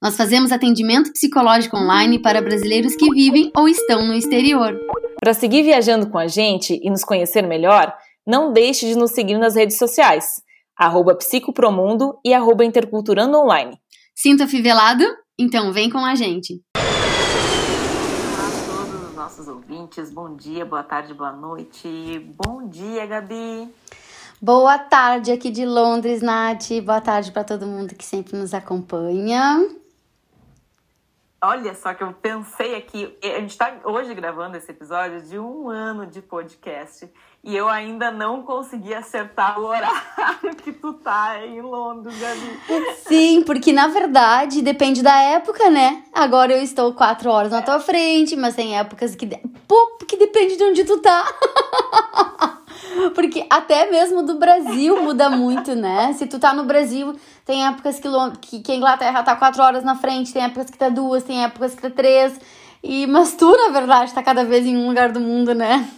Nós fazemos atendimento psicológico online para brasileiros que vivem ou estão no exterior. Para seguir viajando com a gente e nos conhecer melhor, não deixe de nos seguir nas redes sociais, arroba psicopromundo e arroba interculturando online. Sinta fivelado? Então vem com a gente. Olá a todos os nossos ouvintes, bom dia, boa tarde, boa noite. Bom dia, Gabi. Boa tarde aqui de Londres, Nath. Boa tarde para todo mundo que sempre nos acompanha. Olha só que eu pensei aqui, a gente está hoje gravando esse episódio de um ano de podcast e eu ainda não consegui acertar o horário que tu tá em Londres, Gabi. Sim, porque na verdade depende da época, né? Agora eu estou quatro horas na tua frente, mas tem épocas que, pô, que depende de onde tu tá. Porque até mesmo do Brasil muda muito, né? Se tu tá no Brasil, tem épocas que, que a Inglaterra tá quatro horas na frente, tem épocas que tá duas, tem épocas que tá três. E, mas tu, na verdade, tá cada vez em um lugar do mundo, né?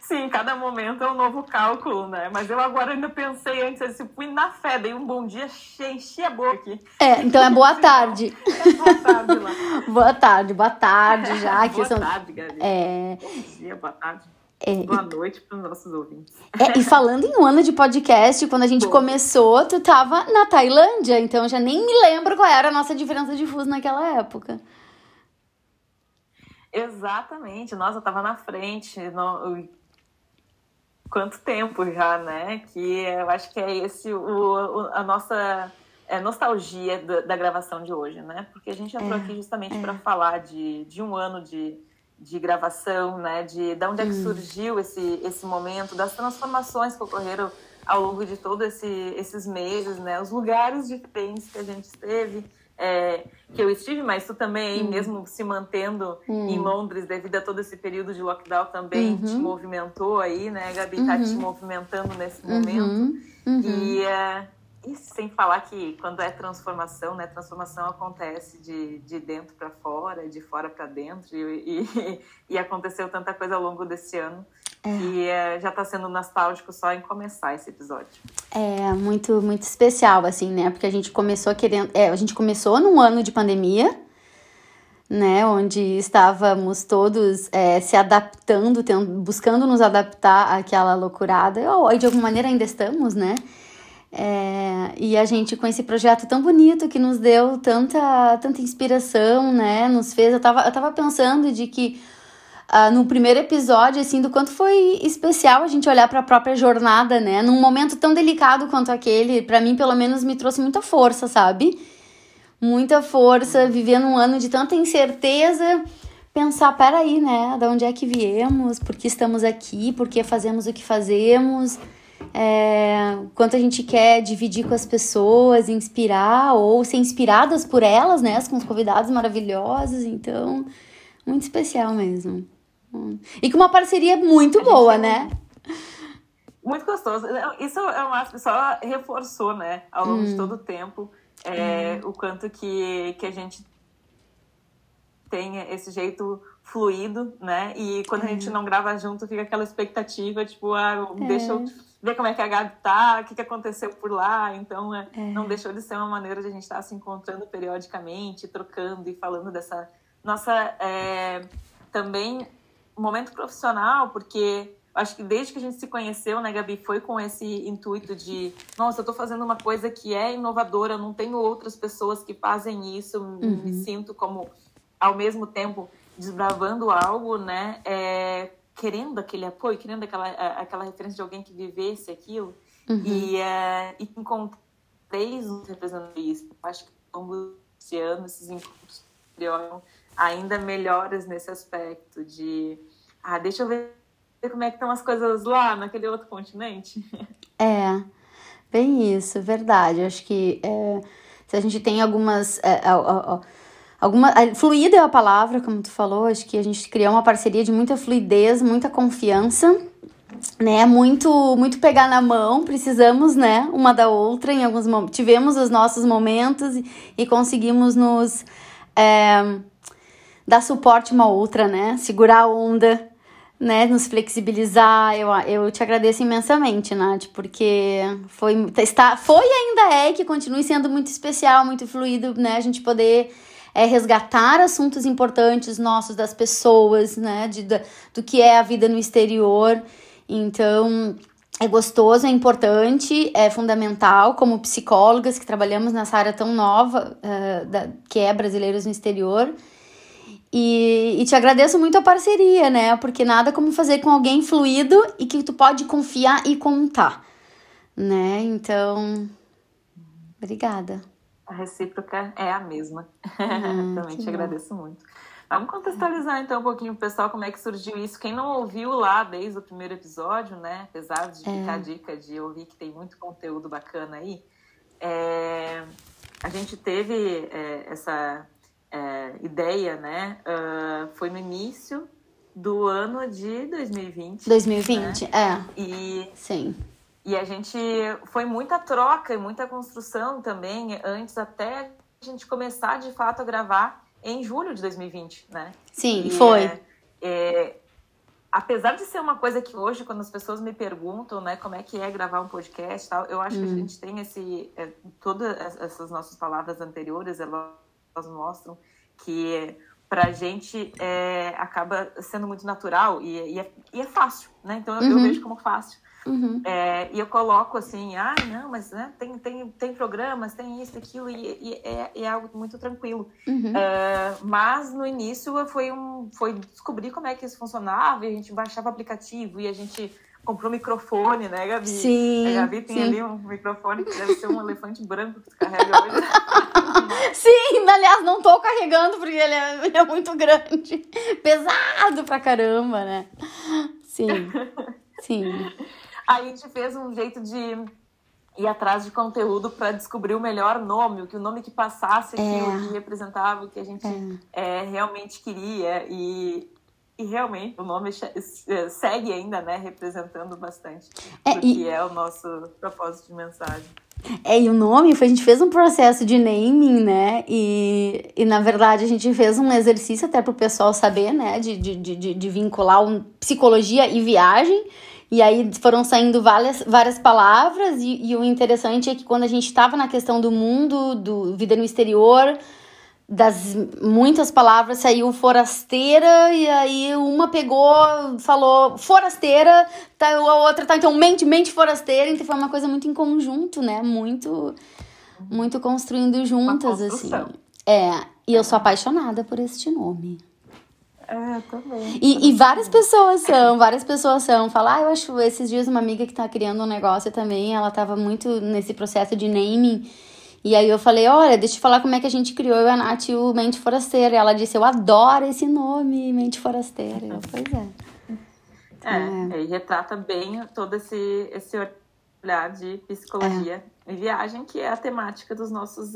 Sim, cada momento é um novo cálculo, né? Mas eu agora ainda pensei antes, assim, fui na fé, dei um bom dia, enchi a boca aqui. É, então é boa tarde. É boa tarde lá. boa tarde, boa tarde já. boa são... tarde, Gabi. É... Bom dia, boa tarde. É, Boa noite para os nossos ouvintes. É, e falando em um ano de podcast, quando a gente Bom. começou, tu tava na Tailândia, então já nem me lembro qual era a nossa diferença de fuso naquela época. Exatamente, nossa, tava na frente. No... Quanto tempo já, né? Que eu acho que é esse o, o a nossa é, nostalgia da, da, gravação de hoje, né? Porque a gente entrou é, aqui justamente é. para falar de, de um ano de de gravação, né? De, de onde é que surgiu esse, esse momento, das transformações que ocorreram ao longo de todos esse, esses meses, né? Os lugares diferentes que a gente esteve, é, que eu estive, mas tu também, hum. mesmo se mantendo hum. em Londres devido a todo esse período de lockdown, também uhum. te movimentou aí, né? Gabi tá uhum. te movimentando nesse momento. Uhum. uhum. E... É, e sem falar que quando é transformação, né? Transformação acontece de, de dentro para fora, de fora para dentro, e, e, e, aconteceu tanta coisa ao longo desse ano. É. E é, já está sendo nostálgico só em começar esse episódio. É muito, muito especial, assim, né? Porque a gente começou querendo. É, a gente começou num ano de pandemia, né? Onde estávamos todos é, se adaptando, tendo, buscando nos adaptar àquela loucurada. E de alguma maneira ainda estamos, né? É, e a gente com esse projeto tão bonito que nos deu tanta, tanta inspiração, né? Nos fez. Eu tava, eu tava pensando de que uh, no primeiro episódio, assim, do quanto foi especial a gente olhar para a própria jornada, né? Num momento tão delicado quanto aquele, para mim, pelo menos, me trouxe muita força, sabe? Muita força, vivendo um ano de tanta incerteza pensar, peraí, né? De onde é que viemos? Por que estamos aqui? Por que fazemos o que fazemos? É, quanto a gente quer dividir com as pessoas, inspirar ou ser inspiradas por elas, né? Com os convidados maravilhosos, então, muito especial mesmo. E com uma parceria muito boa, né? Muito gostoso. Isso eu acho que só reforçou, né, ao longo hum. de todo o tempo, é, hum. o quanto que, que a gente tem esse jeito fluido, né? E quando a gente é. não grava junto, fica aquela expectativa, tipo, ah, deixa eu é. Ver como é que a Gabi tá, o que, que aconteceu por lá. Então, é, é. não deixou de ser uma maneira de a gente estar tá se encontrando periodicamente, trocando e falando dessa nossa é, também momento profissional, porque acho que desde que a gente se conheceu, né, Gabi, foi com esse intuito de, nossa, eu tô fazendo uma coisa que é inovadora, não tenho outras pessoas que fazem isso, uhum. me sinto como ao mesmo tempo desbravando algo, né? É, querendo aquele apoio, querendo aquela, aquela referência de alguém que vivesse aquilo. Uhum. E, é, e encontrei representando isso. Acho que ao longo desse ano, esses encontros ainda melhores nesse aspecto de, ah, deixa eu ver como é que estão as coisas lá, naquele outro continente. É, bem isso, verdade. Acho que é, se a gente tem algumas... É, alguma fluida é a palavra, como tu falou, acho que a gente criou uma parceria de muita fluidez, muita confiança, né? Muito muito pegar na mão, precisamos, né, uma da outra em alguns momentos. Tivemos os nossos momentos e, e conseguimos nos é, dar suporte uma outra, né? Segurar a onda, né? Nos flexibilizar. Eu, eu te agradeço imensamente, Nath, porque foi, está, foi ainda é que continue sendo muito especial, muito fluido, né? A gente poder é, resgatar assuntos importantes nossos, das pessoas, né? De, do, que é a vida no exterior. Então, é gostoso, é importante, é fundamental, como psicólogas que trabalhamos nessa área tão nova, uh, da, que é Brasileiros no Exterior. E, e, te agradeço muito a parceria, né? Porque nada como fazer com alguém fluido e que tu pode confiar e contar, né? Então, obrigada. A recíproca é a mesma. Hum, Também te bom. agradeço muito. Vamos contextualizar então um pouquinho o pessoal como é que surgiu isso. Quem não ouviu lá desde o primeiro episódio, né? Apesar de ficar é. a dica de ouvir que tem muito conteúdo bacana aí, é... a gente teve é, essa é, ideia, né? Uh, foi no início do ano de 2020. 2020, né? é. E, Sim. E a gente foi muita troca e muita construção também antes até a gente começar de fato a gravar em julho de 2020, né? Sim, e foi. É, é, apesar de ser uma coisa que hoje, quando as pessoas me perguntam, né, como é que é gravar um podcast tal, eu acho hum. que a hum. gente tem esse... É, todas essas nossas palavras anteriores, elas, elas mostram que pra gente é, acaba sendo muito natural e, e, é, e é fácil, né? Então eu, uhum. eu vejo como fácil. Uhum. É, e eu coloco assim, ah, não, mas né, tem, tem, tem programas, tem isso, aquilo, e, e é, é, algo muito tranquilo. Uhum. Uh, mas no início foi, um, foi descobrir como é que isso funcionava, e a gente baixava aplicativo, e a gente comprou microfone, né, Gabi? Sim. A Gabi tem sim. ali um microfone que deve ser um elefante branco que tu carrega hoje. sim, aliás, não tô carregando porque ele é, ele é muito grande. Pesado pra caramba, né? Sim. Sim. Aí a gente fez um jeito de ir atrás de conteúdo para descobrir o melhor nome, o que o nome que passasse aquilo é. que representava o que a gente é. É, realmente queria e, e realmente o nome é, segue ainda, né, representando bastante é, o que é o nosso propósito de mensagem. É, e o nome, a gente fez um processo de naming, né? E, e na verdade a gente fez um exercício até para o pessoal saber, né? De, de, de, de vincular um, psicologia e viagem. E aí foram saindo várias, várias palavras, e, e o interessante é que quando a gente estava na questão do mundo, do vida no exterior, das muitas palavras saiu forasteira, e aí uma pegou, falou forasteira, tá, a outra tá, então mente, mente forasteira, então foi uma coisa muito em conjunto, né? Muito, muito construindo juntas, assim. É, e eu sou apaixonada por este nome. É, também. E, e várias pessoas são, várias pessoas são. Falar, ah, eu acho esses dias uma amiga que tá criando um negócio também, ela tava muito nesse processo de naming. E aí eu falei, olha, deixa eu falar como é que a gente criou eu e a Nath o Mente Forasteira. E ela disse, eu adoro esse nome, Mente Forasteira. Eu, pois é. É, é. e retrata bem todo esse, esse olhar de psicologia é. e viagem, que é a temática dos nossos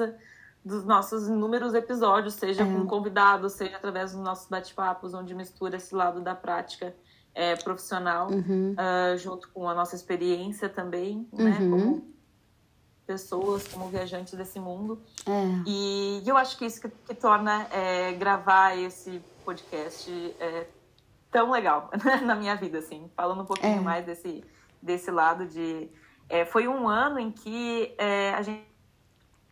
dos nossos inúmeros episódios, seja é. com convidados, seja através dos nossos bate-papos, onde mistura esse lado da prática é, profissional, uhum. uh, junto com a nossa experiência também, né, uhum. né, como pessoas, como viajantes desse mundo. É. E, e, eu acho que isso que, que torna é, gravar esse podcast é, tão legal na minha vida, assim, falando um pouquinho é. mais desse, desse lado de... Foi um ano em que a gente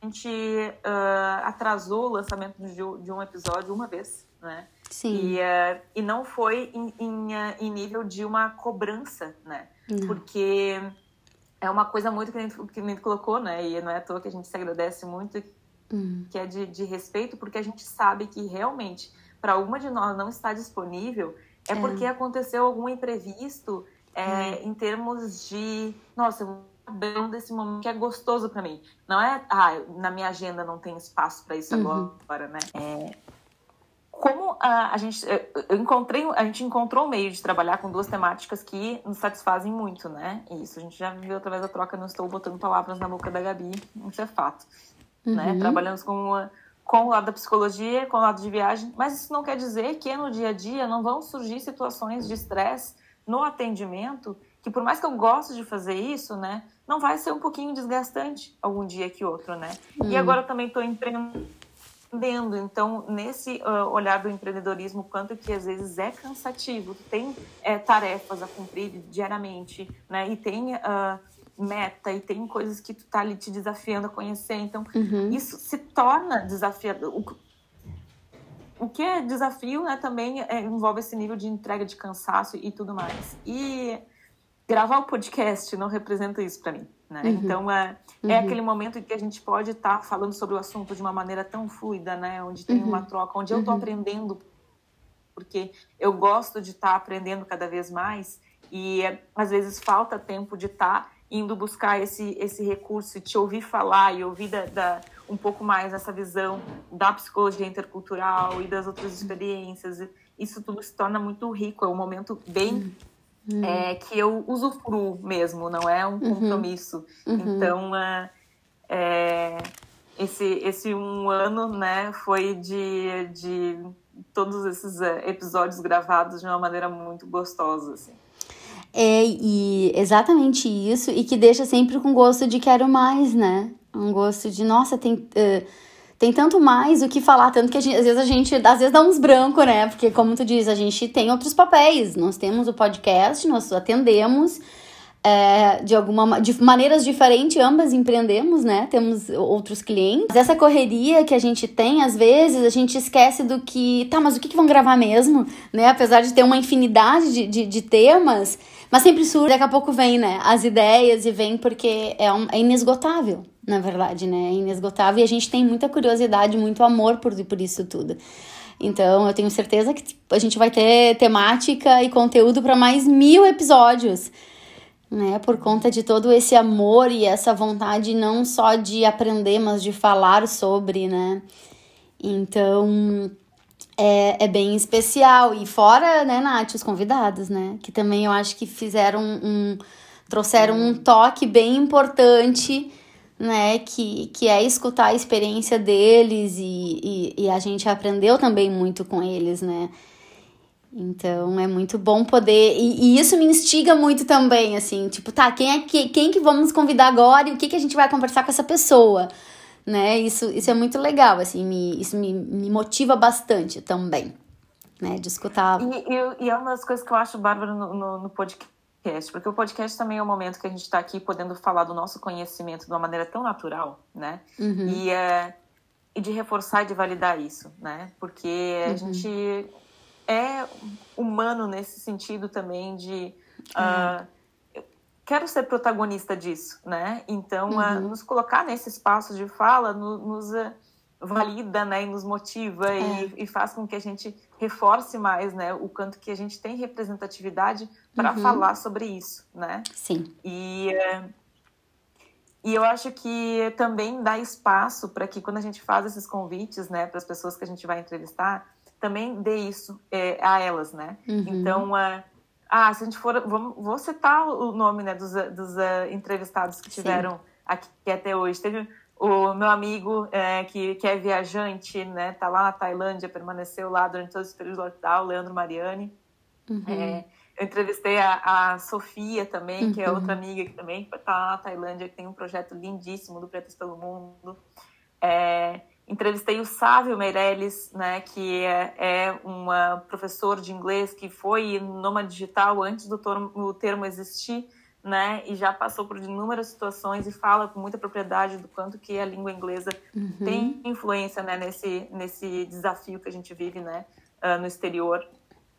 a gente uh, atrasou o lançamento de, de, um episódio uma vez, né? Sim. E, uh, e não foi em, em, em, nível de uma cobrança, né? Não. Porque é uma coisa muito que a, gente, que a gente colocou, né? E não é à toa que a gente se agradece muito, hum. que é de, de respeito, porque a gente sabe que realmente, para uma de nós não estar disponível, é, é. porque aconteceu algum imprevisto é, hum. em termos de, nossa, eu bem desse momento que é gostoso para mim. Não é, ah, na minha agenda não tem espaço para isso uhum. agora, né? É, como a, a gente eu encontrei a gente encontrou um meio de trabalhar com duas temáticas que nos satisfazem muito né isso a gente já viu através da troca não estou botando palavras na boca da Gabi isso é fato né? uhum. né trabalhamos com uma, com o lado da psicologia, com o lado de viagem, mas isso não quer dizer que no dia a dia não vão surgir situações de estresse no atendimento, que por mais que eu goste de fazer isso, né, não vai ser um pouquinho desgastante algum dia que outro, né? Hum. E agora eu também estou empreendendo, então nesse uh, olhar do empreendedorismo, quanto que às vezes é cansativo, tem é, tarefas a cumprir diariamente, né? E tem uh, meta e tem coisas que tu tá ali te desafiando a conhecer. Então, uhum. isso se torna desafiador. O, o que é desafio, né, também é, envolve esse nível de entrega de cansaço e tudo mais. E gravar o podcast não representa isso para mim, né? Uhum. Então, é, é uhum. aquele momento em que a gente pode estar tá falando sobre o assunto de uma maneira tão fluida, né? Onde tem uma uhum. troca, onde eu estou uhum. aprendendo, porque eu gosto de estar tá aprendendo cada vez mais e às vezes falta tempo de estar tá indo buscar esse, esse recurso e te ouvir falar e ouvir da, da, um pouco mais essa visão da psicologia intercultural e das outras experiências. Isso tudo se torna muito rico, é um momento bem uhum. é, que eu usufruo mesmo, não é um uhum. compromisso. Uhum. Então, é, é, esse, esse um ano né, foi de, de todos esses é, episódios gravados de uma maneira muito gostosa. Assim. É, e exatamente isso, e que deixa sempre com gosto de quero mais, né? Um gosto de, nossa, tem, uh, tem tanto mais o que falar, tanto que gente, às vezes a gente, às vezes dá uns brancos, né? Porque, como tu diz, a gente tem outros papéis. Nós temos o podcast, nós atendemos é, de alguma de maneiras diferentes, ambas empreendemos, né? Temos outros clientes. Mas essa correria que a gente tem, às vezes, a gente esquece do que. Tá, mas o que, que vão gravar mesmo? Né? Apesar de ter uma infinidade de, de, de temas, mas sempre surge, daqui a pouco vem, né? As ideias e vem porque é, um, é inesgotável, na verdade, né? É inesgotável e a gente tem muita curiosidade, muito amor por, por isso tudo. Então, eu tenho certeza que a gente vai ter temática e conteúdo para mais mil episódios, né? Por conta de todo esse amor e essa vontade não só de aprender, mas de falar sobre, né? Então, é, é bem especial. E fora, né, Nath, os convidados, né? Que também eu acho que fizeram um. trouxeram um toque bem importante, né? Que, que é escutar a experiência deles e, e, e a gente aprendeu também muito com eles, né? Então é muito bom poder. E, e, isso me instiga muito também, assim, tipo, tá, quem é que, quem que vamos convidar agora e o que, que a gente vai conversar com essa pessoa? né? Isso, isso é muito legal, assim, me, isso me, me motiva bastante também, né? De escutar. E, e, e é uma das coisas que eu acho bárbaro no, no, no podcast, porque o podcast também é o momento que a gente está aqui podendo falar do nosso conhecimento de uma maneira tão natural, né? Uhum. E, é, e de reforçar e de validar isso, né? Porque a uhum. gente é humano nesse sentido também de. Uh, quero ser protagonista disso, né? Então, uhum. nos colocar nesse espaço de fala no, nos uh, valida, né? E nos motiva é. e, e, faz com que a gente reforce mais, né? O quanto que a gente tem representatividade para uhum. falar sobre isso, né? Sim. E, uh, e eu acho que também dá espaço para que quando a gente faz esses convites, né? Para as pessoas que a gente vai entrevistar, também dê isso é, a elas, né? Uhum. Então, uh, ah, se a gente for. Vamos, vou citar o nome né, dos, dos uh, entrevistados que tiveram Sim. aqui até hoje. Teve o meu amigo é, que, que é viajante, né? Tá lá na Tailândia, permaneceu lá durante todo esse período do lockdown, Leandro Mariani. Uhum. É, eu entrevistei a, a Sofia também, uhum. que é uhum. outra amiga que também está lá na Tailândia, que tem um projeto lindíssimo do Pretas pelo Mundo. É, Entrevistei o Sávio Meirelles, né, que é, é um professor de inglês que foi nômade digital antes do termo, termo existir, né, e já passou por inúmeras situações e fala com muita propriedade do quanto que a língua inglesa uhum. tem influência, né, nesse, nesse desafio que a gente vive, né, uh, no exterior.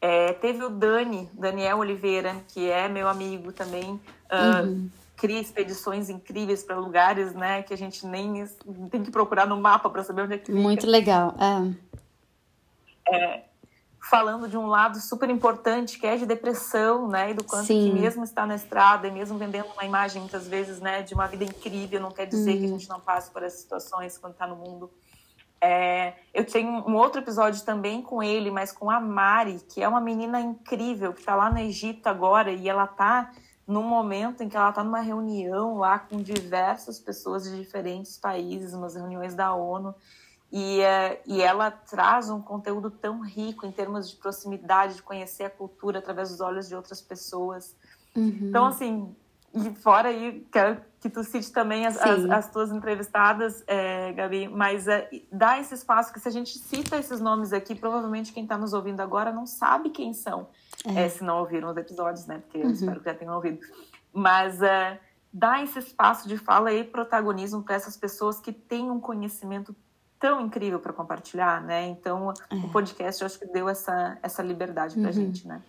É, teve o Dani, Daniel Oliveira, que é meu amigo também, uh, uhum cria expedições incríveis para lugares, né, que a gente nem tem que procurar no mapa para saber onde é que fica. Muito legal, é. é. Falando de um lado super importante, que é de depressão, né, e do quanto Sim. que mesmo estar na estrada e mesmo vendendo uma imagem, muitas vezes, né, de uma vida incrível, não quer dizer que a uhum. gente não passe por essas situações quando está no mundo. É, eu tenho um outro episódio também com ele, mas com a Mari, que é uma menina incrível, que está lá no Egito agora, e ela está no momento em que ela está numa reunião lá com diversas pessoas de diferentes países, umas reuniões da ONU, E, uh, e ela traz um conteúdo tão rico em termos de proximidade, de conhecer a cultura através dos olhos de outras pessoas. Uhum. Então, assim, e fora aí, quero que tu cite também as, as, as, tuas entrevistadas, é, Gabi, mas é, dá esse espaço que se a gente cita esses nomes aqui, provavelmente quem está nos ouvindo agora não sabe quem são, é. É, se não ouviram os episódios, né? Porque eu uhum. espero que já tenham ouvido. Mas dá esse espaço de fala e protagonismo para essas pessoas que têm um conhecimento tão incrível para compartilhar, né? Então, é. o podcast eu acho que deu essa, essa liberdade para uhum. gente, né?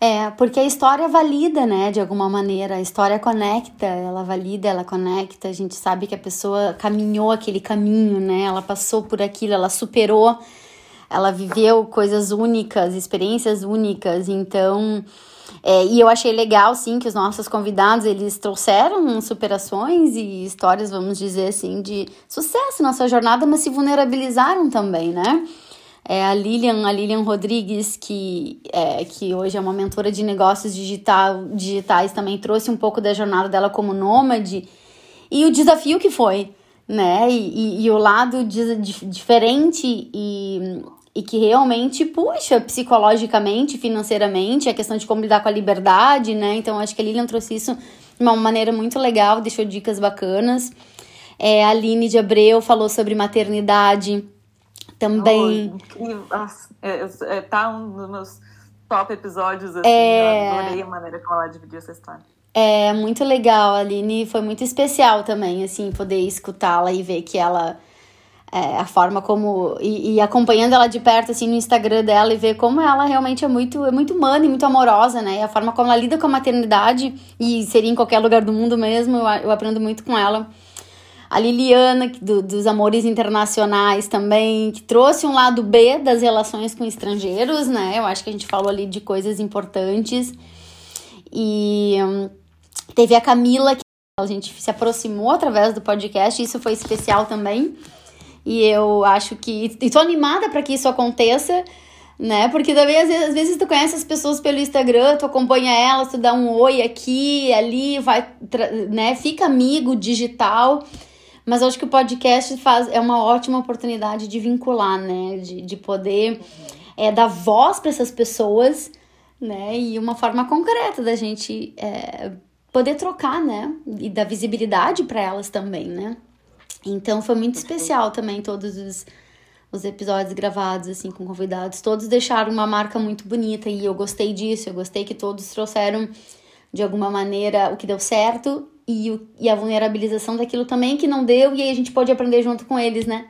É, porque a história valida, né, de alguma maneira. A história conecta, ela valida, ela conecta. A gente sabe que a pessoa caminhou aquele caminho, né? Ela passou por aquilo, ela superou, ela viveu coisas únicas, experiências únicas. Então, é, e eu achei legal, sim, que os nossos convidados, eles trouxeram superações e histórias, vamos dizer assim, de sucesso na sua jornada, mas se vulnerabilizaram também, né? É, a Lilian, a Lilian Rodrigues, que, é, que hoje é uma mentora de negócios digital, digitais, também trouxe um pouco da jornada dela como nômade e o desafio que foi, né? E, e, e o lado de, de, diferente e e que realmente puxa psicologicamente, financeiramente, a questão de como lidar com a liberdade, né? Então acho que a Lilian trouxe isso de uma maneira muito legal, deixou dicas bacanas. É, a Aline de Abreu falou sobre maternidade também. Oh, Nossa, é, é, tá um dos meus top episódios, assim, é... eu adorei a maneira como ela dividiu essa história. É muito legal, a Aline foi muito especial também, assim, poder escutá-la e ver que ela é, a forma como. E, e, acompanhando ela de perto, assim, no Instagram dela e ver como ela realmente é muito, é muito humana e muito amorosa, né? E a forma como ela lida com a maternidade, e seria em qualquer lugar do mundo mesmo, eu, eu aprendo muito com ela. A Liliana, do, dos Amores Internacionais também, que trouxe um lado B das relações com estrangeiros, né? Eu acho que a gente falou ali de coisas importantes. E hum, teve a Camila, que a gente se aproximou através do podcast, isso foi especial também e eu acho que. E tô animada para que isso aconteça, né? Porque também às vezes, às vezes tu conhece as pessoas pelo Instagram, tu acompanha elas, tu dá um oi aqui, ali, vai, né? Fica amigo digital. Mas acho que o podcast faz, é uma ótima oportunidade de vincular, né? De, de poder é, dar voz para essas pessoas, né? E uma forma concreta da gente é, poder trocar, né? E dar visibilidade para elas também, né? Então foi muito especial também todos os, os episódios gravados assim com convidados. Todos deixaram uma marca muito bonita e eu gostei disso. Eu gostei que todos trouxeram de alguma maneira o que deu certo e, o, e a vulnerabilização daquilo também que não deu e aí a gente pode aprender junto com eles, né?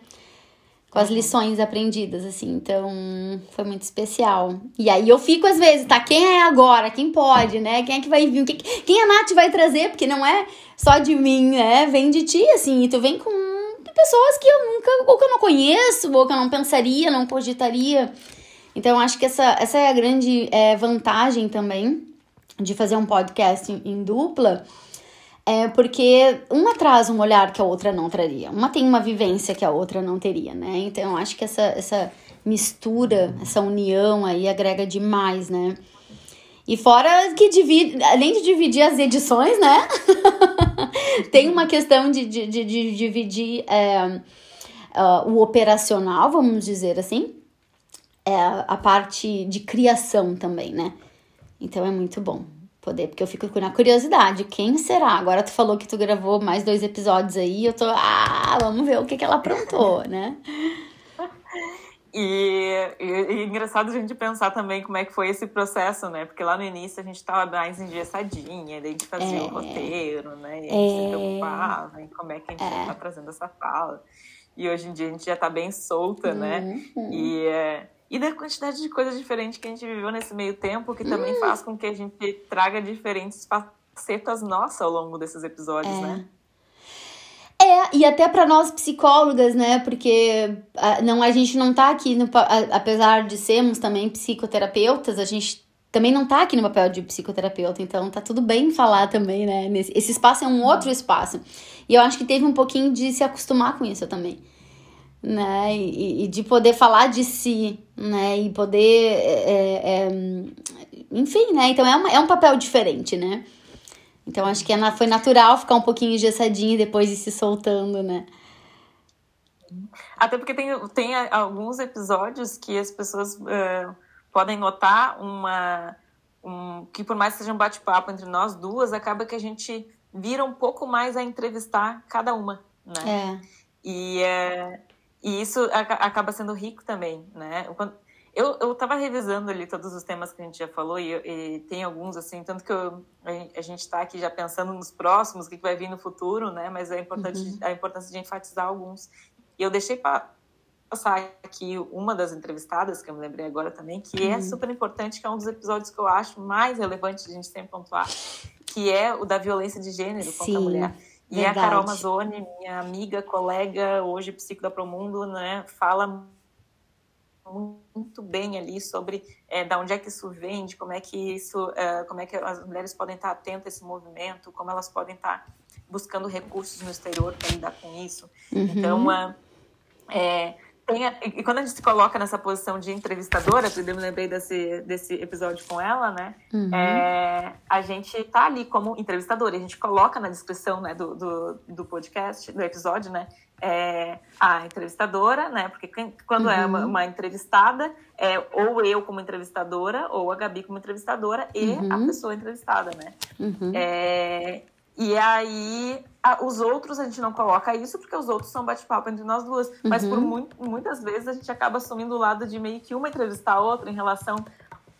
Com as uhum. lições aprendidas, assim. Então, foi muito especial. E aí eu fico às vezes, tá? Quem é agora? Quem pode, né? Quem é que vai vir? Quem, quem a Nath vai trazer? Porque não é só de mim, né? Vem de ti, assim. E tu vem com pessoas que eu nunca, ou que eu não conheço, ou que eu não pensaria, não cogitaria. Então, acho que essa, essa é a grande é, vantagem também de fazer um podcast em, em dupla. É porque uma traz um olhar que a outra não traria. Uma tem uma vivência que a outra não teria, né? Então, acho que essa, essa mistura, essa união aí agrega demais, né? E fora que divide, além de dividir as edições, né? Tem uma questão de, de, de, de dividir é, uh, o operacional, vamos dizer assim, é, a parte de criação também, né? Então é muito bom poder, porque eu fico com a curiosidade, quem será? Agora tu falou que tu gravou mais dois episódios aí, eu tô, ah, vamos ver o que, que ela aprontou, né? E, e, e, é engraçado a gente pensar também como é que foi esse processo, né? Porque lá no início a gente estava mais engessadinha, daí a gente fazia é, o roteiro, né? E a gente é, se preocupava em como é que a gente é. tá trazendo essa fala. E hoje em dia a gente já está bem solta, né? uhum. né? E, é, e da quantidade de coisas diferentes que a gente viveu nesse meio tempo, que também uhum. faz com que a gente traga diferentes facetas nossas ao longo desses episódios, é. né? É, e até para nós psicólogas, né? Porque a, não, a gente não tá aqui, no, a, apesar de sermos também psicoterapeutas, a gente também não tá aqui no papel de psicoterapeuta, então tá tudo bem falar também, né? Esse espaço é um outro espaço. E eu acho que teve um pouquinho de se acostumar com isso também. Né? E, e de poder falar de si, né? E poder. É, é, enfim, né? Então é, uma, é um papel diferente, né? Então acho que é foi natural ficar um pouquinho engessadinho e depois ir se soltando, né? Até porque tem, tem alguns episódios que as pessoas uh, podem notar uma. Um, que por mais que seja um bate-papo entre nós duas, acaba que a gente vira um pouco mais a entrevistar cada uma, né? É. E, uh, e isso acaba sendo rico também, né? Eu, eu tava revisando ali todos os temas que a gente já falou e, e tem alguns, assim, tanto que eu, a, gente está aqui já pensando nos próximos, o que, que vai vir no futuro, né? Mas é importante uhum. a importância de enfatizar alguns. E eu deixei passar aqui uma das entrevistadas, que eu me lembrei agora também, que é uhum. é super importante, que é um dos episódios que eu acho mais relevante de a gente sempre pontuar, que é o da violência de gênero contra Sim. a mulher. E Verdade. a Carol Mazzoni, minha amiga, colega, hoje psico da Promundo, né, fala muito bem ali sobre é, da onde é que isso vem, de como é que isso, é, como é que as mulheres podem estar atentas a esse movimento, como elas podem estar buscando recursos no exterior para lidar com isso. Uhum. Então, é, tem a, e quando a gente se coloca nessa posição de entrevistadora, eu me lembrei desse, desse episódio com ela, né? Uhum. É, a gente tá ali como entrevistadora, a gente coloca na descrição né, do, do, do podcast, do episódio, né? É, a entrevistadora, né? Porque quando uhum. é uma, uhum. uma, entrevistada, é ou eu como entrevistadora, ou a Gabi como entrevistadora e uhum. a pessoa entrevistada, né? Uhum. É, e aí, a, os outros a gente não coloca isso porque os outros são bate-papo entre nós duas. Mas por uhum. muitas vezes a gente acaba assumindo o lado de meio que uma entrevistar a outra em relação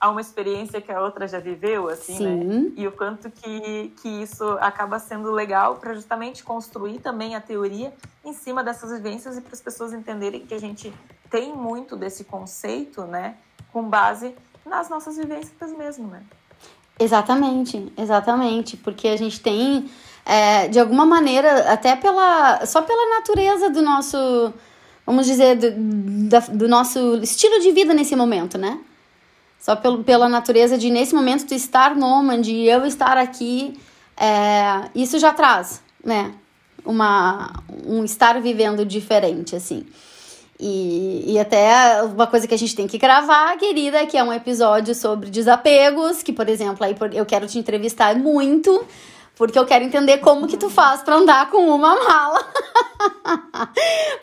a uma experiência que a outra já viveu, assim, né? Sim. né? E o quanto que, que isso acaba sendo legal para justamente construir também a teoria em cima dessas vivências e para as pessoas entenderem que a gente tem muito desse conceito, né? Com base nas nossas vivências mesmo, né? Exatamente, exatamente, porque a gente tem, é, de alguma maneira, até pela, só pela natureza do nosso, vamos dizer, do, da, do nosso estilo de vida nesse momento, né? Só pelo, pela natureza de, nesse momento, tu estar nômade e eu estar aqui, é, isso já traz, né? Uma, um estar vivendo diferente, assim. E, e até uma coisa que a gente tem que gravar, querida, que é um episódio sobre desapegos, que, por exemplo, aí eu quero te entrevistar muito porque eu quero entender como que tu faz para andar com uma mala.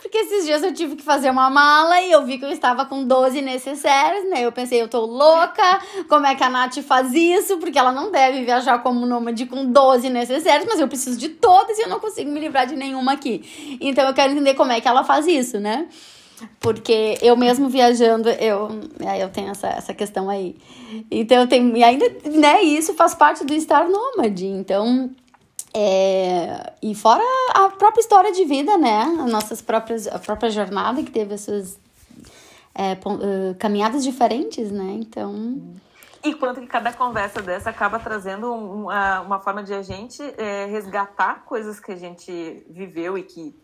Porque esses dias eu tive que fazer uma mala e eu vi que eu estava com 12 necessários, né? Eu pensei, eu tô louca, como é que a Nath faz isso? Porque ela não deve viajar como nômade com 12 necessários, mas eu preciso de todas e eu não consigo me livrar de nenhuma aqui. Então eu quero entender como é que ela faz isso, né? Porque eu mesmo viajando, eu, eu tenho essa, essa questão aí. Então eu tenho. E ainda, né, isso faz parte do estar nômade. Então. É, e fora a própria história de vida, né? As nossas próprias, a própria jornada que teve essas é, uh, caminhadas diferentes, né? Então. E quanto que cada conversa dessa acaba trazendo uma, uma forma de a gente é, resgatar coisas que a gente viveu e que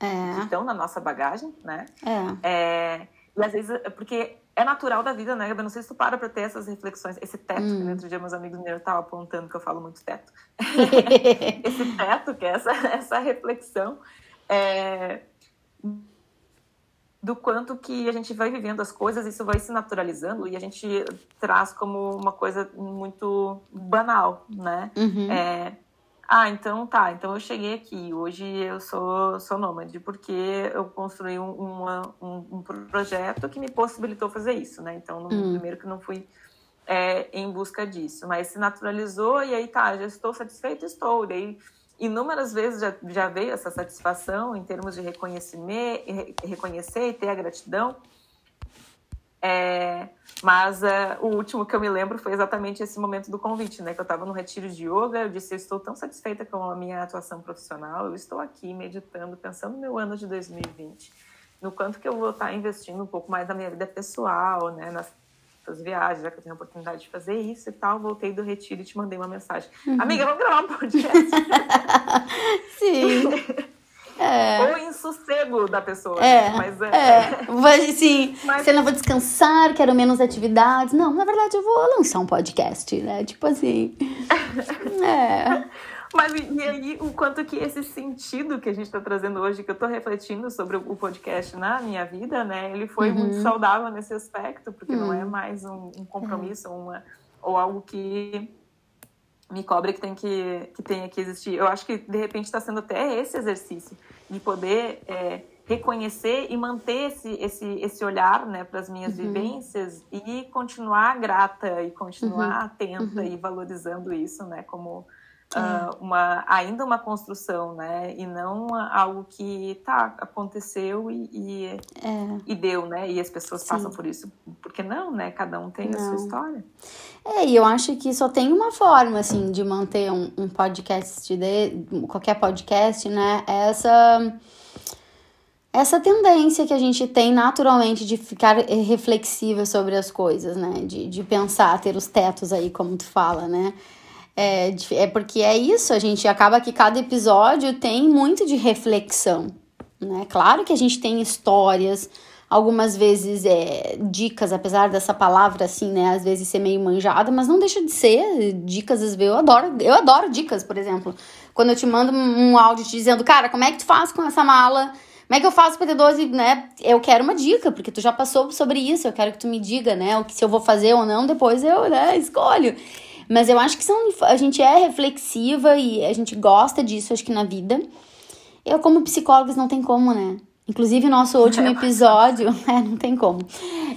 é. que estão na nossa bagagem, né? É. é. E às vezes, porque é natural da vida, né, Eu não sei se tu para pra ter essas reflexões, esse teto, hum. que no outro dia meus amigos meus estavam apontando que eu falo muito teto. esse teto, que é essa, essa reflexão é, do quanto que a gente vai vivendo as coisas, isso vai se naturalizando e a gente traz como uma coisa muito banal, né? Uhum. É, ah, então tá. Então eu cheguei aqui. Hoje eu sou, sou nômade, porque eu construí um, uma, um, um, projeto que me possibilitou fazer isso, né? Então, no hum. primeiro que não fui é, em busca disso. Mas se naturalizou e aí tá, já estou satisfeito, estou. Daí, inúmeras vezes já, já veio essa satisfação em termos de reconhecer, reconhecer e ter a gratidão. É, mas uh, o último que eu me lembro foi exatamente esse momento do convite, né? Que eu estava no retiro de yoga, eu disse, eu estou tão satisfeita com a minha atuação profissional, eu estou aqui meditando, pensando no meu ano de 2020, no quanto que eu vou estar investindo um pouco mais na minha vida pessoal, né? Nas, nas viagens, já que eu tenho a oportunidade de fazer isso e tal, voltei do retiro e te mandei uma mensagem. Uhum. Amiga, vamos gravar um podcast? Sim. É. Ou da pessoa. É. Mas é. é. Assim, Mas... se eu não vou descansar, quero menos atividades. Não, na verdade eu vou lançar um podcast, né? Tipo assim. é. Mas e aí, o quanto que esse sentido que a gente está trazendo hoje, que eu estou refletindo sobre o podcast na minha vida, né? Ele foi uhum. muito saudável nesse aspecto, porque uhum. não é uhum. mais um, um compromisso uma, ou algo que me cobre que tem que, que tenha que existir. Eu acho que, de repente, está sendo até esse exercício de poder é, reconhecer e manter esse, esse, esse olhar né, para as minhas uhum. vivências e continuar grata e continuar uhum. atenta uhum. e valorizando isso né, como uh, uma, ainda uma construção, né? E não algo que tá, aconteceu e, e, é. e deu, né? E as pessoas Sim. passam por isso. Porque não, né? Cada um tem não. a sua história. É, e eu acho que só tem uma forma, assim, de manter um, um podcast, de, qualquer podcast, né? Essa essa tendência que a gente tem naturalmente de ficar reflexiva sobre as coisas, né? De, de pensar, ter os tetos aí, como tu fala, né? É, é porque é isso, a gente acaba que cada episódio tem muito de reflexão, né? Claro que a gente tem histórias, algumas vezes é, dicas, apesar dessa palavra assim, né, às vezes ser meio manjada, mas não deixa de ser dicas, às vezes eu adoro, eu adoro dicas, por exemplo. Quando eu te mando um áudio te dizendo, cara, como é que tu faz com essa mala? Como é que eu faço para ter 12, né? Eu quero uma dica, porque tu já passou sobre isso, eu quero que tu me diga, né, o que se eu vou fazer ou não, depois eu, né, escolho. Mas eu acho que são, a gente é reflexiva e a gente gosta disso, acho que na vida. Eu, como psicólogos, não tem como, né? Inclusive, o nosso último episódio. é, não tem como.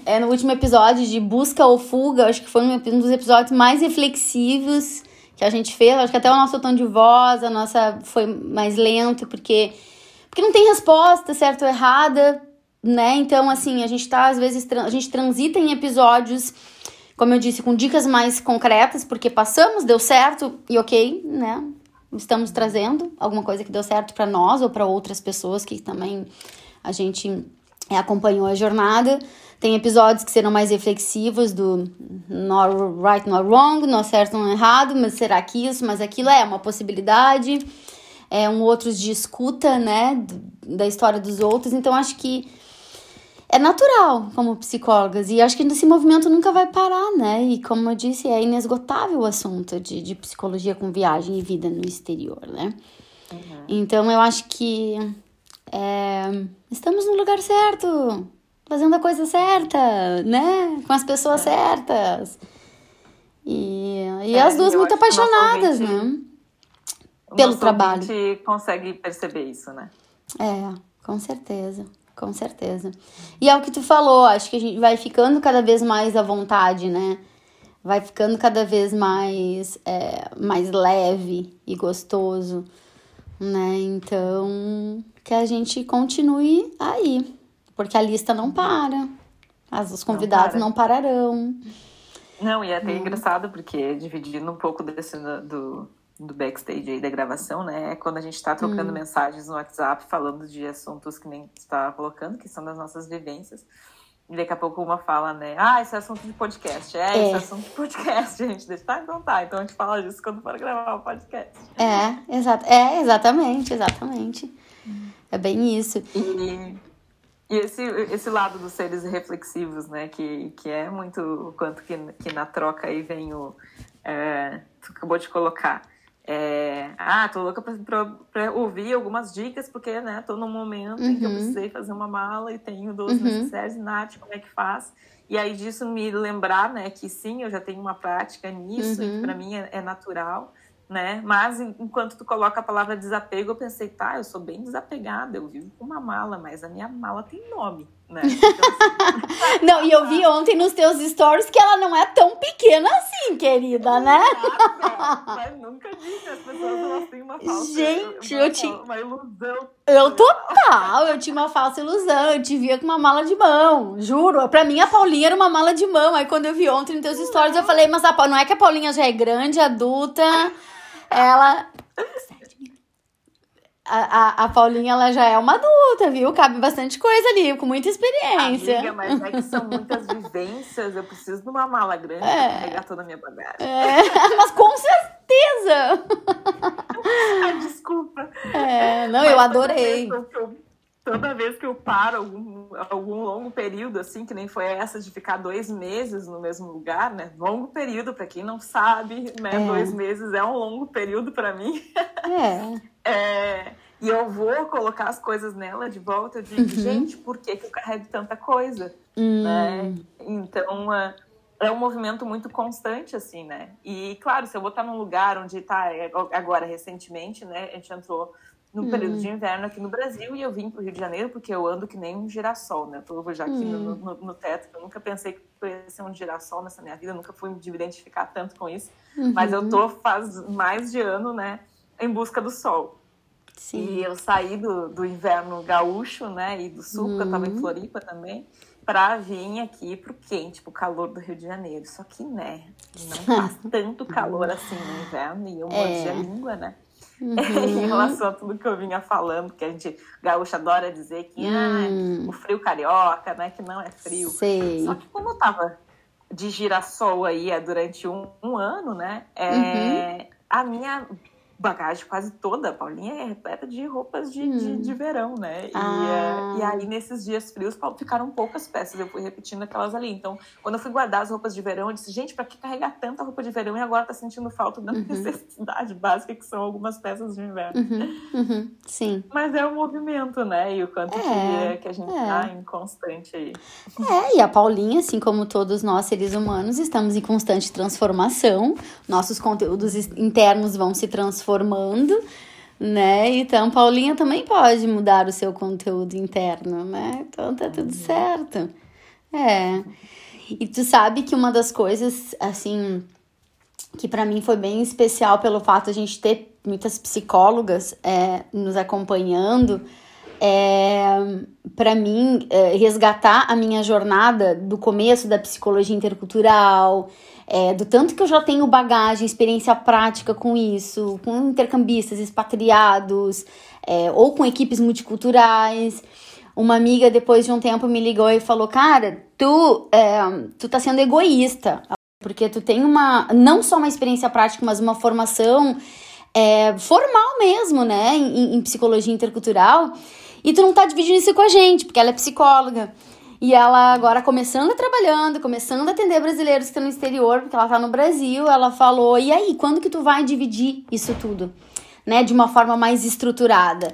É, no último episódio de Busca ou Fuga, acho que foi um dos episódios mais reflexivos que a gente fez. Acho que até o nosso tom de voz, a nossa foi mais lento, porque, porque não tem resposta certa ou errada, né? Então, assim, a gente tá, às vezes, a gente transita em episódios como eu disse, com dicas mais concretas, porque passamos, deu certo e ok, né? Estamos trazendo alguma coisa que deu certo para nós ou para outras pessoas que também a gente é, acompanhou a jornada. Tem episódios que serão mais reflexivos do not right, not wrong, não certo, não errado, mas será que isso, mas aquilo é uma possibilidade. É um outros de escuta, né, da história dos outros. Então acho que é natural como psicólogas e acho que esse movimento nunca vai parar, né? E como eu disse, é inesgotável o assunto de, de psicologia com viagem e vida no exterior, né? Uhum. Então eu acho que é, estamos no lugar certo, fazendo a coisa certa, né? Com as pessoas é. certas. E, e é, as duas muito apaixonadas, né? Pelo trabalho. A gente consegue perceber isso, né? É, com certeza. Com certeza. E é o que tu falou, acho que a gente vai ficando cada vez mais à vontade, né? Vai ficando cada vez mais, é, mais leve e gostoso, né? Então, que a gente continue aí, porque a lista não para. As, os convidados não, para. não pararão. Não, e é até hum. engraçado, porque dividindo um pouco desse do, do backstage aí da gravação, né? É quando a gente está trocando hum. mensagens no WhatsApp falando de assuntos que nem está colocando, que são das nossas vivências. E daqui a pouco uma fala, né? Ah, esse é assunto de podcast. É, é. esse é assunto de podcast, gente. Deixa, tá, então tá. Então a gente fala disso quando for gravar o podcast. É, exato. É, exatamente, exatamente. É bem isso. E, e esse, esse lado dos seres reflexivos, né? Que, que é muito o quanto que, que na troca aí vem o. É, tu acabou de colocar é, ah, tô louca pra, pra, pra, ouvir algumas dicas, porque, né, tô num momento uhum. em que eu uhum. precisei fazer uma mala e tenho 12 uhum. necessários, Nath, como é que faz? E aí disso me lembrar, né, que sim, eu já tenho uma prática nisso, uhum. e para mim é, é natural, né? Mas enquanto tu coloca a palavra desapego, eu pensei, tá, eu sou bem desapegada, eu vivo com uma mala, mas a minha mala tem nome, né? Então, assim, não, e eu vi ontem nos teus stories que ela não é tão pequena assim, querida, né? Nada, mas nunca disse, as pessoas elas têm uma falsa Gente, uma, eu tinha uma ilusão. Eu total, eu tinha uma falsa ilusão, eu te via com uma mala de mão, juro. Pra mim a Paulinha era uma mala de mão. Aí quando eu vi ontem nos teus stories, eu falei, mas a, não é que a Paulinha já é grande, adulta ela. A, a, a, Paulinha, ela já é uma adulta, viu? Cabe bastante coisa ali, com muita experiência. Amiga, mas é que são muitas vivências. Eu preciso de uma mala grande é. pra carregar toda a minha bagagem. É, mas com certeza! Desculpa. É, não, mas eu adorei. Eu, eu toda vez que eu paro algum, algum longo período, assim, que nem foi essa de ficar dois meses no mesmo lugar, né? Longo período, para quem não sabe, né? É. Dois meses é um longo período para mim. É. é. E eu vou colocar as coisas nela de volta, eu digo, uhum. gente, por que, que eu carrego tanta coisa? Hum. Né? Então, é, é um movimento muito constante, assim, né? E, claro, se eu vou estar num lugar onde está, é, agora, recentemente, né? A gente entrou no período de inverno aqui no Brasil e eu vim para o Rio de Janeiro porque eu ando que nem um girassol, né? Eu tô já aqui no, no, no, teto, eu nunca pensei que ia ser um girassol nessa minha vida, nunca fui me identificar tanto com isso, uhum. mas eu tô faz mais de ano, né, em busca do sol. Sim. E eu saí do, do inverno gaúcho, né, e do sul, uhum. porque eu estava em Floripa também, para vir aqui pro quente, pro calor do Rio de Janeiro. Só que, né, não faz tanto calor assim no inverno e eu mordi é. a língua, né? Uhum. em relação a tudo que eu vinha falando, que a gente, gaúcha, adora dizer que hum. ah, o frio carioca, né, que não é frio. Sei. Só que como eu tava de girassol aí é, durante um, um ano, né, é, uhum. a minha bagagem quase toda, Paulinha, é repleta de roupas de, hum. de, de, verão, né? E, ah. e, aí, nesses dias frios, ficaram poucas peças. Eu fui repetindo aquelas ali. Então, quando eu fui guardar as roupas de verão, eu disse, gente, pra que carregar tanta roupa de verão e agora tá sentindo falta da uhum. necessidade básica, que são algumas peças de inverno. Uhum. Uhum. Sim. Mas é o um movimento, né? E o quanto é. que, que a gente é. tá em constante aí. É, e a Paulinha, assim como todos nós seres humanos, estamos em constante transformação. Nossos conteúdos internos vão se transformar formando, né? Então, Paulinha também pode mudar o seu conteúdo interno, né? Então tá tudo certo. É. E tu sabe que uma das coisas, assim, que para mim foi bem especial pelo fato de a gente ter muitas psicólogas é, nos acompanhando, é, para mim, é, resgatar a minha jornada do começo da psicologia intercultural, é, do tanto que eu já tenho bagagem, experiência prática com isso, com intercambistas, expatriados, é, ou com equipes multiculturais. Uma amiga, depois de um tempo, me ligou e falou: Cara, tu, é, tu tá sendo egoísta, porque tu tem uma, não só uma experiência prática, mas uma formação é, formal mesmo, né, em, em psicologia intercultural, e tu não tá dividindo isso com a gente, porque ela é psicóloga. E ela agora começando trabalhando, começando a atender brasileiros que estão no exterior, porque ela tá no Brasil, ela falou: "E aí, quando que tu vai dividir isso tudo?" Né, de uma forma mais estruturada.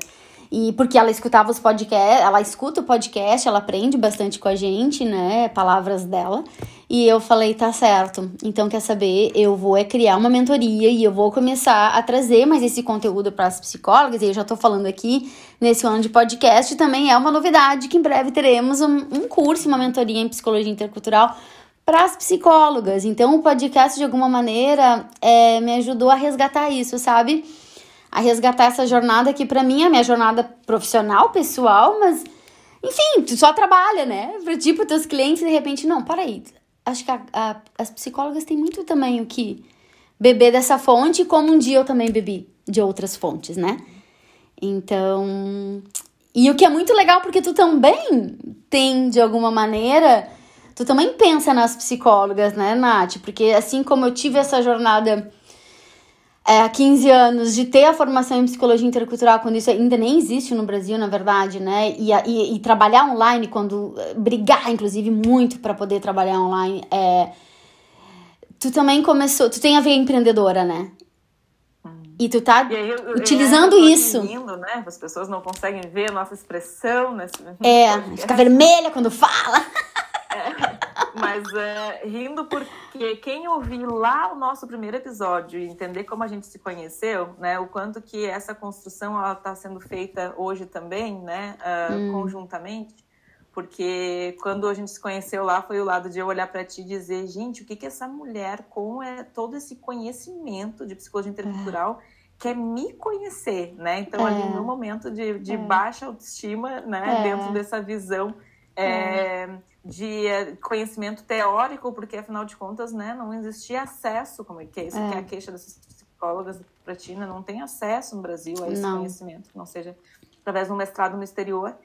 E porque ela escutava os podcasts, ela escuta o podcast, ela aprende bastante com a gente, né? Palavras dela. E eu falei, tá certo. Então, quer saber? Eu vou é criar uma mentoria e eu vou começar a trazer mais esse conteúdo para as psicólogas. E eu já tô falando aqui nesse ano de podcast. Também é uma novidade que em breve teremos um, um curso, uma mentoria em psicologia intercultural para as psicólogas. Então, o podcast, de alguma maneira, é, me ajudou a resgatar isso, sabe? a resgatar essa jornada que para mim é a minha jornada profissional, pessoal, mas enfim, tu só trabalha, né? Para tipo teus clientes de repente, não, para aí. Acho que a, a, as psicólogas têm muito também o que beber dessa fonte, como um dia eu também bebi de outras fontes, né? Então, e o que é muito legal porque tu também tem de alguma maneira, tu também pensa nas psicólogas, né, Nath? Porque assim como eu tive essa jornada é, há 15 anos de ter a formação em psicologia intercultural, quando isso ainda nem existe no Brasil, na verdade, né? E, e, e trabalhar online, quando eh, brigar, inclusive, muito para poder trabalhar online. É, tu também começou, tu tem a ver empreendedora, né? E tu tá e eu, utilizando é, isso. Lindo, né? As pessoas não conseguem ver a nossa expressão nesse. É, fica vermelha quando fala. Mas é, rindo porque quem ouvir lá o nosso primeiro episódio e entender como a gente se conheceu, né, o quanto que essa construção está sendo feita hoje também, né, uh, hum. conjuntamente, porque quando a gente se conheceu lá foi o lado de eu olhar para ti e dizer, gente, o que que essa mulher com é todo esse conhecimento de psicologia intercultural é quer me conhecer, né? Então, é. ali no momento de, de é. baixa autoestima, né? É. Dentro dessa visão é de conhecimento teórico, porque afinal de contas, né, não existia acesso, como é que é isso é. que é a queixa dessas psicólogas para ti, né, não tem acesso no Brasil a esse não. conhecimento, não seja através de um mestrado no exterior.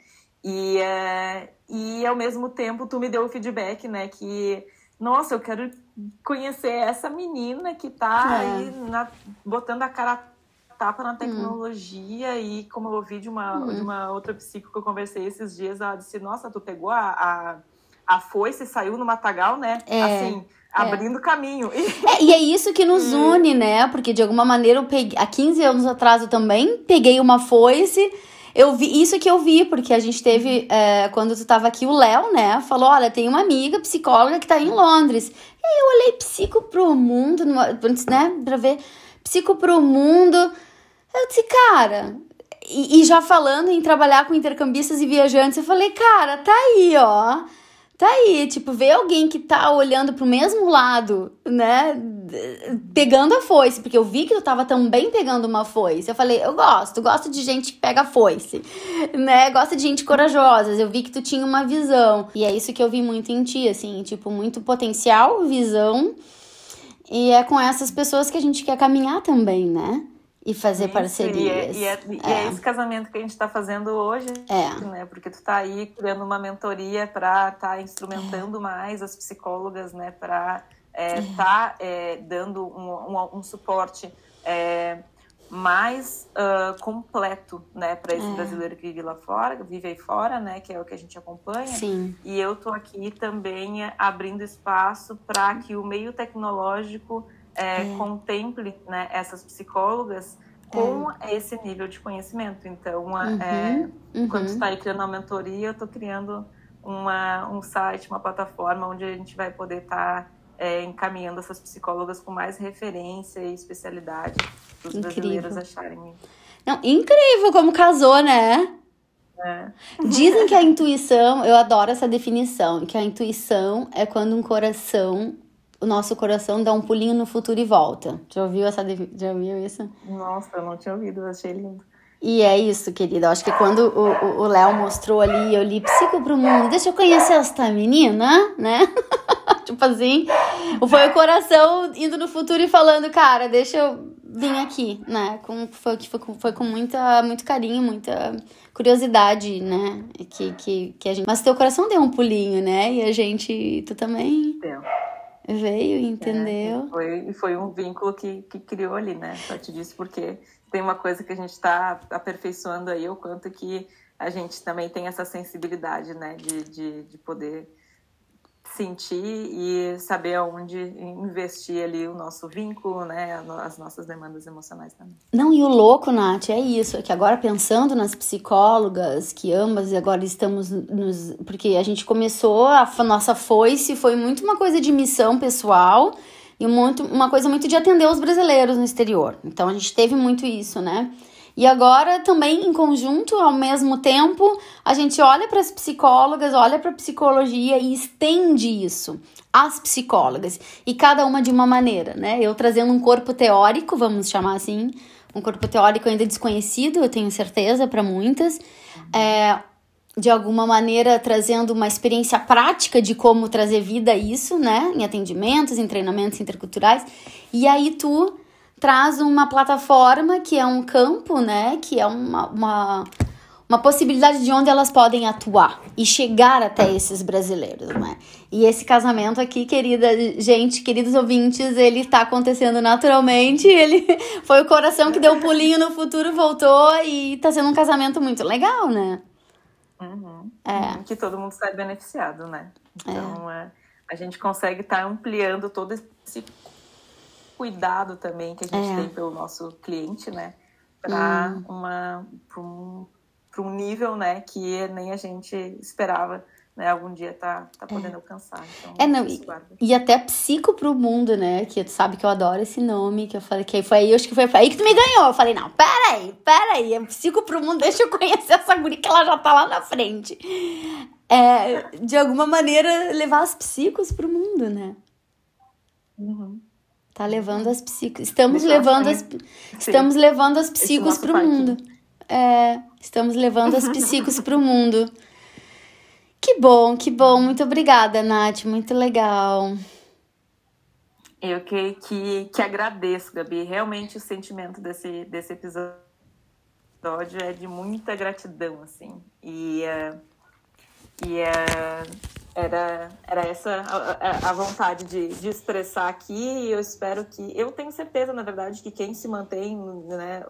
E, é, e ao mesmo tempo tu me deu o feedback, né, que nossa, eu quero conhecer essa menina que tá é. aí na, botando a cara tapa na hum. tecnologia hum. e como eu ouvi de uma, hum. de uma outra psico que eu conversei esses dias, ela disse, nossa, tu pegou a, a a foice saiu no matagal, né? É, assim, é. abrindo caminho. É, e é isso que nos une, né? Porque de alguma maneira eu peguei, há 15 anos atrás eu também peguei uma foice. Eu vi isso que eu vi, porque a gente teve, é, quando tu tava aqui, o Léo, né? Falou: olha, tem uma amiga psicóloga que tá em Londres. E aí eu olhei psico pro mundo, antes, né? Pra ver psico pro mundo. Eu disse, cara, e, e, já falando em trabalhar com intercambistas e viajantes, eu falei, cara, tá aí, ó. Tá aí, tipo, ver alguém que tá olhando pro mesmo lado, né? Pegando a foice, porque eu vi que eu tava também pegando uma foice. Eu falei, eu gosto, gosto de gente que pega foice, né? Gosto de gente corajosa. Eu vi que tu tinha uma visão. E é isso que eu vi muito em ti, assim, tipo, muito potencial, visão. E é com essas pessoas que a gente quer caminhar também, né? E fazer Isso, parcerias. E é, e, é, e é, é, esse casamento que a gente está fazendo hoje, é. né? Porque tu está aí criando uma mentoria para estar tá instrumentando é. mais as psicólogas, né? Para estar é, tá, é, dando um, um, um suporte mais uh, completo, né? Para esse brasileiro que vive lá fora, vive aí fora, né? Que é o que a gente acompanha. Sim. E eu tô aqui também abrindo espaço para que o meio tecnológico é, é. contemple né, essas psicólogas com é. esse nível de conhecimento. Então, uhum, é, uhum. quando está aí criando uma mentoria, eu estou criando uma, um site, uma plataforma onde a gente vai poder estar tá, é, encaminhando essas psicólogas com mais referência e especialidade para os brasileiros acharem. Não, incrível como casou, né? É. Dizem que a intuição, eu adoro essa definição, que a intuição é quando um coração o nosso coração dá um pulinho no futuro e volta. Já ouviu essa já ouviu isso? Nossa, eu não tinha ouvido, achei lindo. E é isso, querida. Acho que quando o Léo mostrou ali, eu li psico pro mundo, deixa eu conhecer essa menina, né? tipo assim, foi o coração indo no futuro e falando, cara, deixa eu vir aqui, né? Com, foi, foi, foi com muita, muito carinho, muita curiosidade, né? Que, que, que a gente... Mas teu coração deu um pulinho, né? E a gente, tu também... Deu. Veio, entendeu? É, foi, foi um vínculo que, que criou ali, né? Só te disse porque tem uma coisa que a gente está aperfeiçoando aí, o quanto que a gente também tem essa sensibilidade, né? De, de, de poder sentir e saber aonde investir ali o nosso vínculo, né, as nossas demandas emocionais também. Não, e o louco, Nath, é isso, é que agora pensando nas psicólogas, que ambas agora estamos nos... Porque a gente começou, a nossa foice foi muito uma coisa de missão pessoal e muito, uma coisa muito de atender os brasileiros no exterior. Então a gente teve muito isso, né? E agora também em conjunto, ao mesmo tempo, a gente olha para as psicólogas, olha para a psicologia e estende isso às psicólogas, e cada uma de uma maneira, né? Eu trazendo um corpo teórico, vamos chamar assim, um corpo teórico ainda desconhecido, eu tenho certeza para muitas, é, de alguma maneira trazendo uma experiência prática de como trazer vida a isso, né? Em atendimentos, em treinamentos interculturais. E aí tu traz uma plataforma que é um campo, né? Que é uma, uma, uma possibilidade de onde elas podem atuar e chegar até esses brasileiros, né? E esse casamento aqui, querida gente, queridos ouvintes, ele tá acontecendo naturalmente. Ele foi o coração que deu um pulinho no futuro, voltou e tá sendo um casamento muito legal, né? Uhum. É. Que todo mundo sai beneficiado, né? Então, é. É, a gente consegue estar tá ampliando todo esse cuidado também que a gente é. tem pelo nosso cliente, né? Para hum. uma para um, um nível, né, que nem a gente esperava. Né, algum dia tá, tá podendo é. alcançar. Então, é, não, e, e, até psico pro mundo, né? Que tu sabe que eu adoro esse nome, que eu falei que foi aí, acho que foi aí que tu me ganhou. Eu falei, não, peraí, peraí, é psico pro mundo, deixa eu conhecer essa guria que ela já tá lá na frente. É, de alguma maneira, levar as psicos pro mundo, né? Uhum. Tá levando as psicos. Estamos levando as, estamos levando as psicos para o mundo. É, estamos levando as psicos para o mundo. Que bom, que bom. Muito obrigada, Nath. Muito legal. Eu que, que, que agradeço, Gabi. Realmente o sentimento desse, desse episódio é de muita gratidão, assim. E, uh, e uh, era, era essa a, a vontade de, de, expressar aqui e eu espero que eu tenho certeza na verdade que quem se mantém né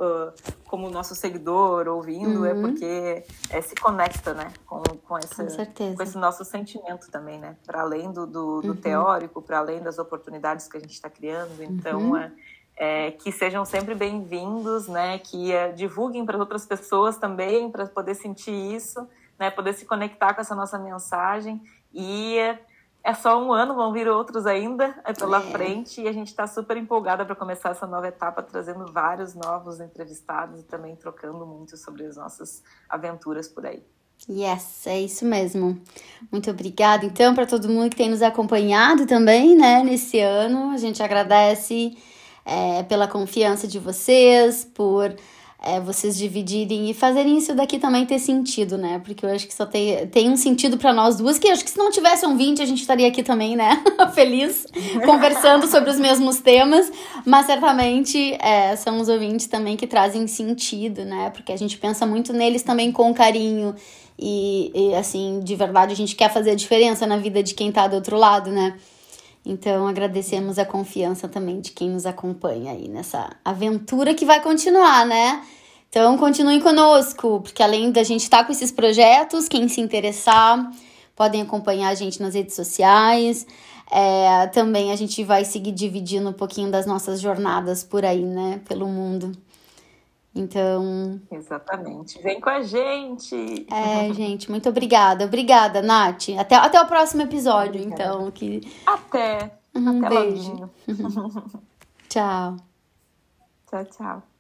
como nosso seguidor ouvindo é uhum. é porque é, se conecta né com, com, esse, com, com esse nosso sentimento também né para além do, do, do uhum. teórico para além das oportunidades que a gente está criando então uhum. é, é, que sejam sempre bem-vindos né que é, divulguem para outras pessoas também para poder sentir isso né poder se conectar com essa nossa mensagem e é só um ano, vão vir outros ainda é pela é. frente e a gente está super empolgada para começar essa nova etapa, trazendo vários novos entrevistados e também trocando muito sobre as nossas aventuras por aí. Yes, é isso mesmo. Muito obrigada, então, para todo mundo que tem nos acompanhado também, né, nesse ano. A gente agradece é, pela confiança de vocês, por é, vocês dividirem e fazerem isso daqui também ter sentido, né? Porque eu acho que só tem, tem um sentido para nós duas, que eu acho que se não tivesse um 20, a gente estaria aqui também, né? Feliz, conversando sobre os mesmos temas, mas certamente é, são os ouvintes também que trazem sentido, né? Porque a gente pensa muito neles também com carinho e, e assim, de verdade, a gente quer fazer a diferença na vida de quem tá do outro lado, né? Então, agradecemos a confiança também de quem nos acompanha aí nessa aventura que vai continuar, né? Então, continuem conosco, porque além da gente estar tá com esses projetos, quem se interessar, podem acompanhar a gente nas redes sociais. É, também a gente vai seguir dividindo um pouquinho das nossas jornadas por aí, né? Pelo mundo. Então. Exatamente. Vem com a gente! É, gente, muito obrigada. Obrigada, Nath. Até, até o próximo episódio, obrigada. então. Que... Até. Um até beijo. tchau. Tchau, tchau.